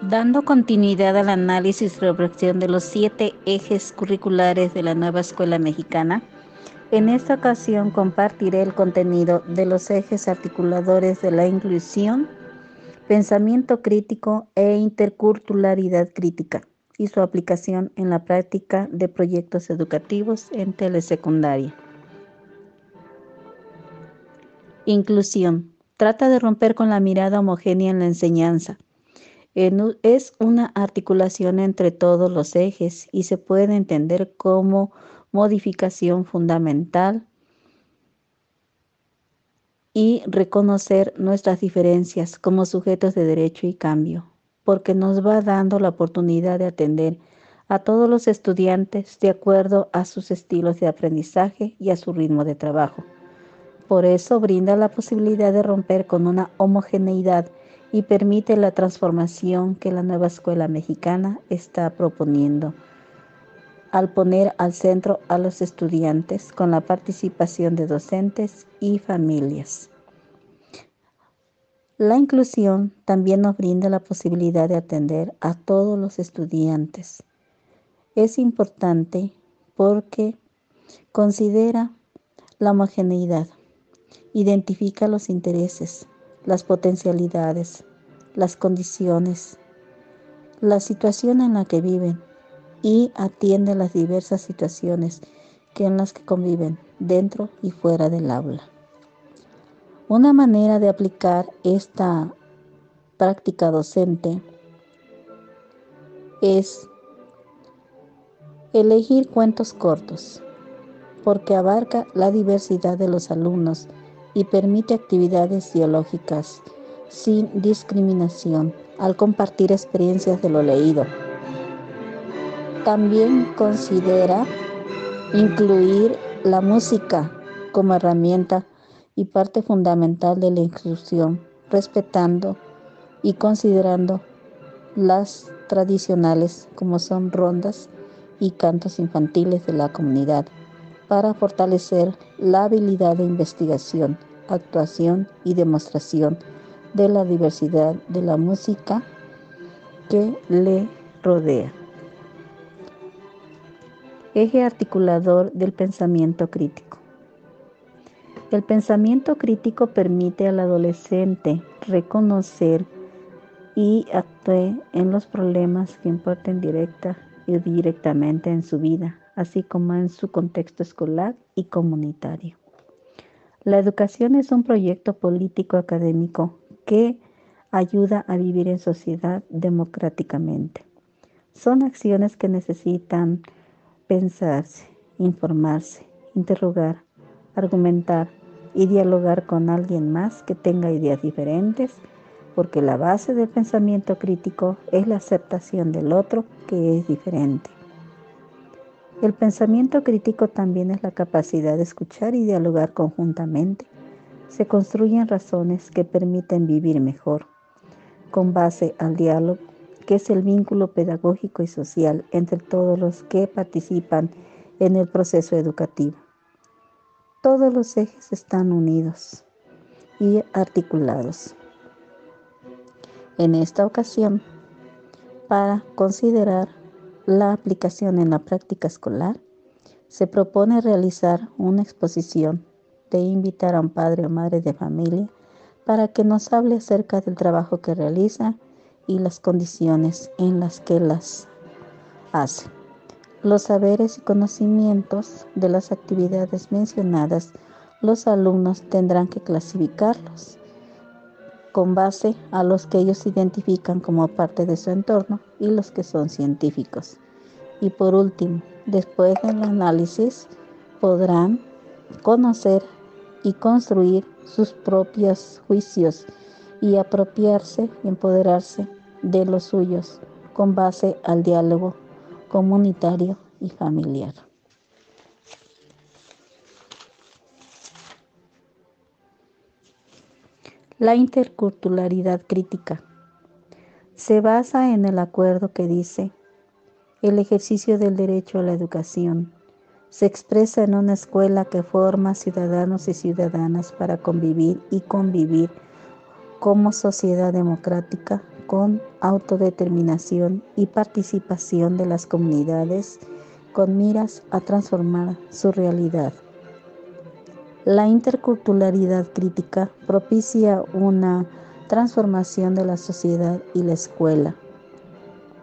Dando continuidad al análisis y reflexión de los siete ejes curriculares de la nueva escuela mexicana, en esta ocasión compartiré el contenido de los ejes articuladores de la inclusión, pensamiento crítico e interculturalidad crítica y su aplicación en la práctica de proyectos educativos en telesecundaria. Inclusión. Trata de romper con la mirada homogénea en la enseñanza es una articulación entre todos los ejes y se puede entender como modificación fundamental y reconocer nuestras diferencias como sujetos de derecho y cambio, porque nos va dando la oportunidad de atender a todos los estudiantes de acuerdo a sus estilos de aprendizaje y a su ritmo de trabajo. Por eso brinda la posibilidad de romper con una homogeneidad y permite la transformación que la nueva escuela mexicana está proponiendo al poner al centro a los estudiantes con la participación de docentes y familias. La inclusión también nos brinda la posibilidad de atender a todos los estudiantes. Es importante porque considera la homogeneidad, identifica los intereses, las potencialidades, las condiciones, la situación en la que viven y atiende las diversas situaciones que en las que conviven dentro y fuera del aula. Una manera de aplicar esta práctica docente es elegir cuentos cortos, porque abarca la diversidad de los alumnos y permite actividades biológicas sin discriminación al compartir experiencias de lo leído. También considera incluir la música como herramienta y parte fundamental de la inclusión, respetando y considerando las tradicionales como son rondas y cantos infantiles de la comunidad para fortalecer la habilidad de investigación actuación y demostración de la diversidad de la música que le rodea. Eje articulador del pensamiento crítico. El pensamiento crítico permite al adolescente reconocer y actuar en los problemas que importen directa y directamente en su vida, así como en su contexto escolar y comunitario. La educación es un proyecto político académico que ayuda a vivir en sociedad democráticamente. Son acciones que necesitan pensarse, informarse, interrogar, argumentar y dialogar con alguien más que tenga ideas diferentes, porque la base del pensamiento crítico es la aceptación del otro que es diferente. El pensamiento crítico también es la capacidad de escuchar y dialogar conjuntamente. Se construyen razones que permiten vivir mejor, con base al diálogo, que es el vínculo pedagógico y social entre todos los que participan en el proceso educativo. Todos los ejes están unidos y articulados. En esta ocasión, para considerar la aplicación en la práctica escolar, se propone realizar una exposición de invitar a un padre o madre de familia para que nos hable acerca del trabajo que realiza y las condiciones en las que las hace. Los saberes y conocimientos de las actividades mencionadas, los alumnos tendrán que clasificarlos con base a los que ellos identifican como parte de su entorno y los que son científicos. Y por último, después del análisis, podrán conocer y construir sus propios juicios y apropiarse empoderarse de los suyos con base al diálogo comunitario y familiar. La interculturalidad crítica se basa en el acuerdo que dice, el ejercicio del derecho a la educación se expresa en una escuela que forma ciudadanos y ciudadanas para convivir y convivir como sociedad democrática con autodeterminación y participación de las comunidades con miras a transformar su realidad. La interculturalidad crítica propicia una transformación de la sociedad y la escuela.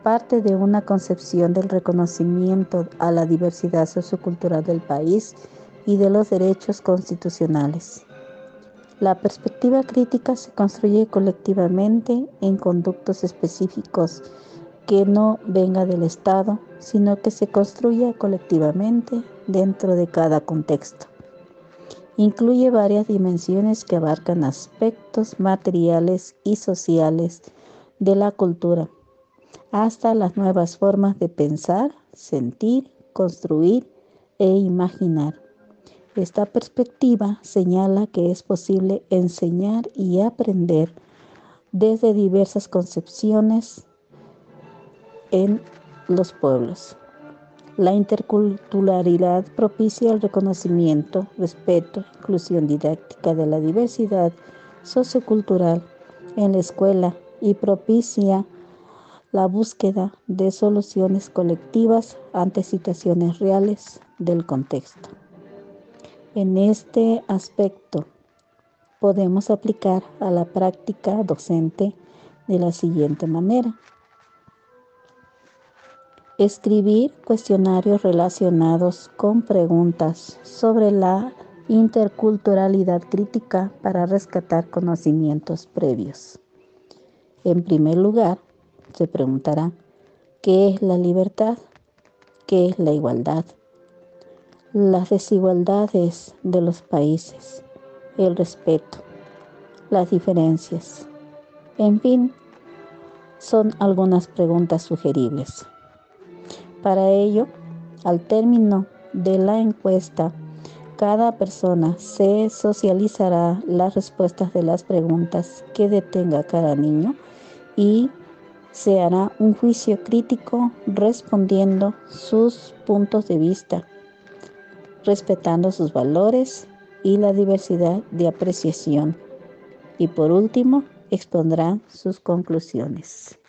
Parte de una concepción del reconocimiento a la diversidad sociocultural del país y de los derechos constitucionales. La perspectiva crítica se construye colectivamente en conductos específicos que no venga del Estado, sino que se construya colectivamente dentro de cada contexto. Incluye varias dimensiones que abarcan aspectos materiales y sociales de la cultura, hasta las nuevas formas de pensar, sentir, construir e imaginar. Esta perspectiva señala que es posible enseñar y aprender desde diversas concepciones en los pueblos. La interculturalidad propicia el reconocimiento, respeto, inclusión didáctica de la diversidad sociocultural en la escuela y propicia la búsqueda de soluciones colectivas ante situaciones reales del contexto. En este aspecto podemos aplicar a la práctica docente de la siguiente manera. Escribir cuestionarios relacionados con preguntas sobre la interculturalidad crítica para rescatar conocimientos previos. En primer lugar, se preguntará, ¿qué es la libertad? ¿Qué es la igualdad? las desigualdades de los países, el respeto, las diferencias. En fin, son algunas preguntas sugeribles. Para ello, al término de la encuesta, cada persona se socializará las respuestas de las preguntas que detenga cada niño y se hará un juicio crítico respondiendo sus puntos de vista respetando sus valores y la diversidad de apreciación. Y por último, expondrán sus conclusiones.